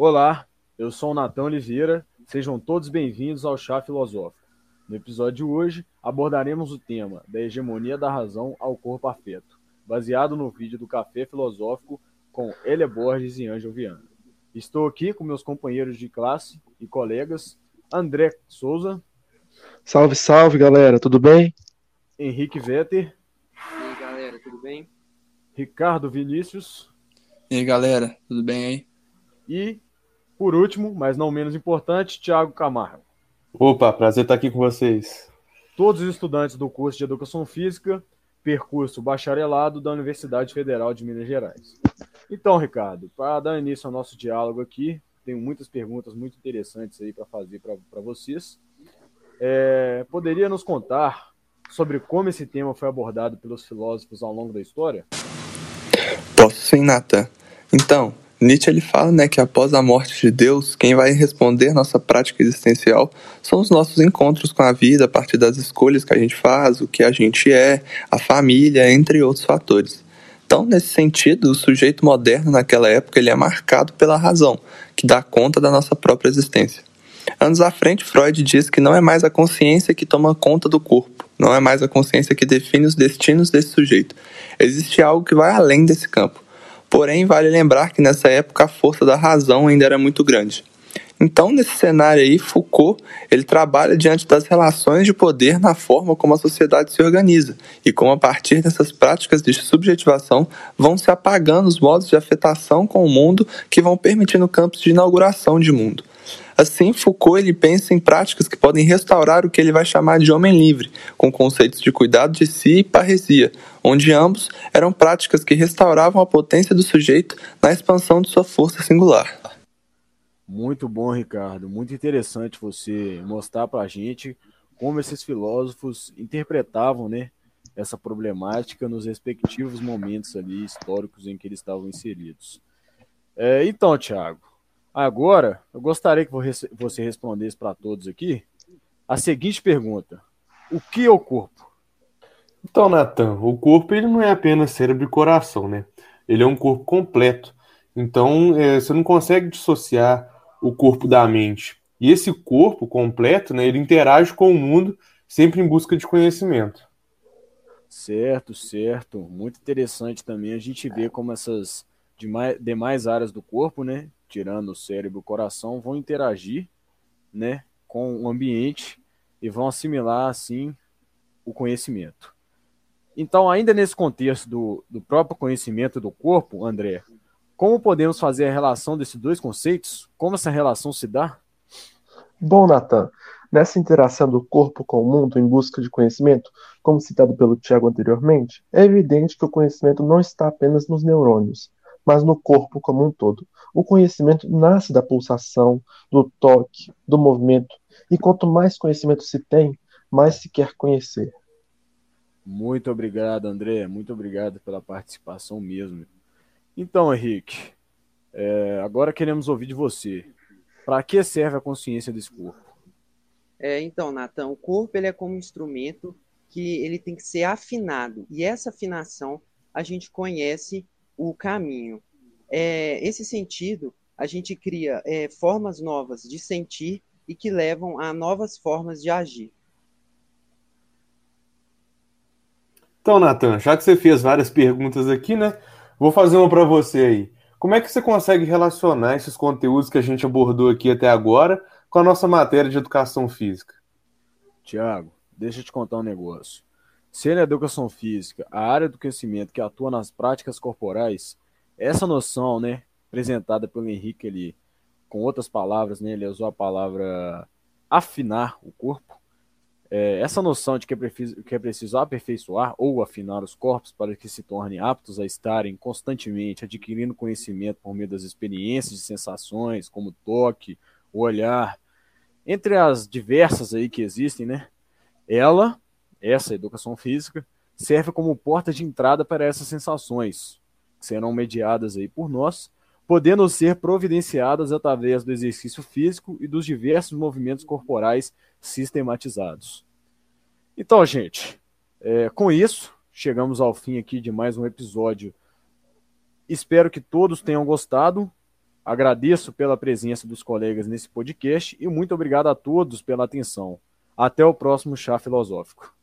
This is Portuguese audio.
Olá, eu sou o Natão Oliveira, sejam todos bem-vindos ao Chá Filosófico. No episódio de hoje, abordaremos o tema da hegemonia da razão ao corpo afeto, baseado no vídeo do Café Filosófico com Elia Borges e Ângelo Viana. Estou aqui com meus companheiros de classe e colegas, André Souza. Salve, salve, galera, tudo bem? Henrique Vetter. E aí, galera, tudo bem? Ricardo Vinícius. E aí, galera, tudo bem aí? E por último, mas não menos importante, Tiago Camargo. Opa, prazer estar aqui com vocês. Todos os estudantes do curso de Educação Física, percurso bacharelado da Universidade Federal de Minas Gerais. Então, Ricardo, para dar início ao nosso diálogo aqui, tenho muitas perguntas muito interessantes aí para fazer para vocês. É, poderia nos contar sobre como esse tema foi abordado pelos filósofos ao longo da história? Posso sim, Nathan. Então, Nietzsche ele fala né, que após a morte de Deus, quem vai responder nossa prática existencial são os nossos encontros com a vida a partir das escolhas que a gente faz, o que a gente é, a família, entre outros fatores. Então, nesse sentido, o sujeito moderno naquela época ele é marcado pela razão, que dá conta da nossa própria existência. Anos à frente, Freud diz que não é mais a consciência que toma conta do corpo, não é mais a consciência que define os destinos desse sujeito. Existe algo que vai além desse campo Porém, vale lembrar que nessa época a força da razão ainda era muito grande. Então, nesse cenário aí, Foucault ele trabalha diante das relações de poder na forma como a sociedade se organiza e como a partir dessas práticas de subjetivação vão se apagando os modos de afetação com o mundo que vão permitindo campos de inauguração de mundo. Assim, Foucault ele pensa em práticas que podem restaurar o que ele vai chamar de homem livre, com conceitos de cuidado de si e parresia, onde ambos eram práticas que restauravam a potência do sujeito na expansão de sua força singular. Muito bom, Ricardo. Muito interessante você mostrar para a gente como esses filósofos interpretavam, né, essa problemática nos respectivos momentos ali históricos em que eles estavam inseridos. É, então, Tiago, Agora, eu gostaria que você respondesse para todos aqui a seguinte pergunta: O que é o corpo? Então, Natan, o corpo ele não é apenas cérebro e coração, né? Ele é um corpo completo. Então, é, você não consegue dissociar o corpo da mente. E esse corpo completo, né, ele interage com o mundo sempre em busca de conhecimento. Certo, certo. Muito interessante também a gente ver como essas demais, demais áreas do corpo, né, tirando o cérebro e o coração, vão interagir né, com o ambiente e vão assimilar, assim, o conhecimento. Então, ainda nesse contexto do, do próprio conhecimento do corpo, André, como podemos fazer a relação desses dois conceitos? Como essa relação se dá? Bom, Nathan, nessa interação do corpo com o mundo em busca de conhecimento, como citado pelo Tiago anteriormente, é evidente que o conhecimento não está apenas nos neurônios, mas no corpo como um todo. O conhecimento nasce da pulsação, do toque, do movimento, e quanto mais conhecimento se tem, mais se quer conhecer. Muito obrigado, André. Muito obrigado pela participação mesmo. Então, Henrique, é, agora queremos ouvir de você. Para que serve a consciência desse corpo? É, então, Natan, o corpo ele é como um instrumento que ele tem que ser afinado. E essa afinação a gente conhece o caminho. É, esse sentido, a gente cria é, formas novas de sentir e que levam a novas formas de agir. Então, Nathan, já que você fez várias perguntas aqui, né? Vou fazer uma para você aí. Como é que você consegue relacionar esses conteúdos que a gente abordou aqui até agora com a nossa matéria de educação física? Tiago, deixa eu te contar um negócio. Se na educação física, a área do conhecimento que atua nas práticas corporais, essa noção, né, apresentada pelo Henrique ali, com outras palavras, né, ele usou a palavra afinar o corpo, é, essa noção de que é, preciso, que é preciso aperfeiçoar ou afinar os corpos para que se tornem aptos a estarem constantemente adquirindo conhecimento por meio das experiências de sensações, como toque, olhar, entre as diversas aí que existem, né? Ela essa educação física serve como porta de entrada para essas sensações, que serão mediadas aí por nós, podendo ser providenciadas através do exercício físico e dos diversos movimentos corporais sistematizados. Então, gente, é, com isso, chegamos ao fim aqui de mais um episódio. Espero que todos tenham gostado. Agradeço pela presença dos colegas nesse podcast e muito obrigado a todos pela atenção. Até o próximo Chá Filosófico.